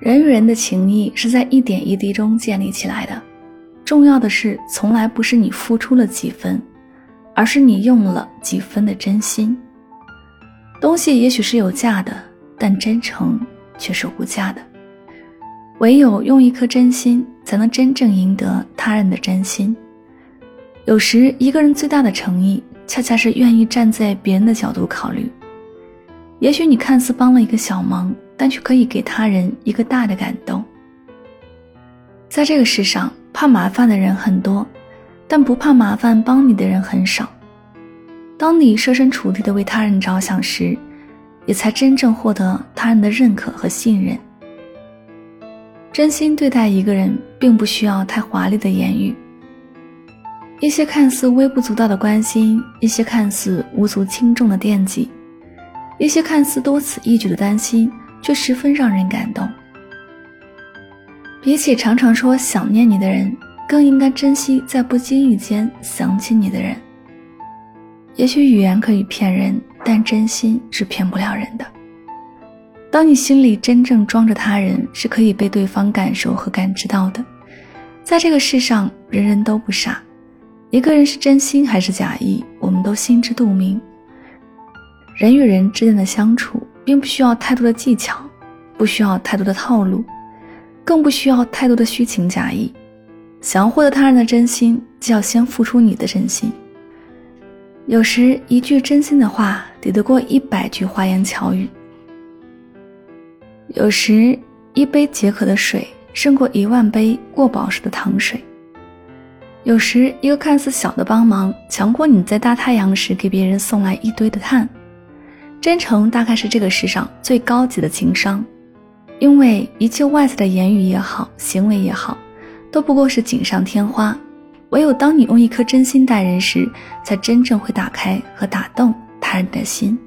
人与人的情谊是在一点一滴中建立起来的，重要的是，从来不是你付出了几分，而是你用了几分的真心。东西也许是有价的，但真诚却是无价的。唯有用一颗真心，才能真正赢得他人的真心。有时，一个人最大的诚意，恰恰是愿意站在别人的角度考虑。也许你看似帮了一个小忙，但却可以给他人一个大的感动。在这个世上，怕麻烦的人很多，但不怕麻烦帮你的人很少。当你设身处地的为他人着想时，也才真正获得他人的认可和信任。真心对待一个人，并不需要太华丽的言语。一些看似微不足道的关心，一些看似无足轻重的惦记。一些看似多此一举的担心，却十分让人感动。比起常常说想念你的人，更应该珍惜在不经意间想起你的人。也许语言可以骗人，但真心是骗不了人的。当你心里真正装着他人，是可以被对方感受和感知到的。在这个世上，人人都不傻，一个人是真心还是假意，我们都心知肚明。人与人之间的相处，并不需要太多的技巧，不需要太多的套路，更不需要太多的虚情假意。想要获得他人的真心，就要先付出你的真心。有时一句真心的话，抵得过一百句花言巧语；有时一杯解渴的水，胜过一万杯过饱时的糖水；有时一个看似小的帮忙，强过你在大太阳时给别人送来一堆的炭。真诚大概是这个世上最高级的情商，因为一切外在的言语也好，行为也好，都不过是锦上添花。唯有当你用一颗真心待人时，才真正会打开和打动他人的心。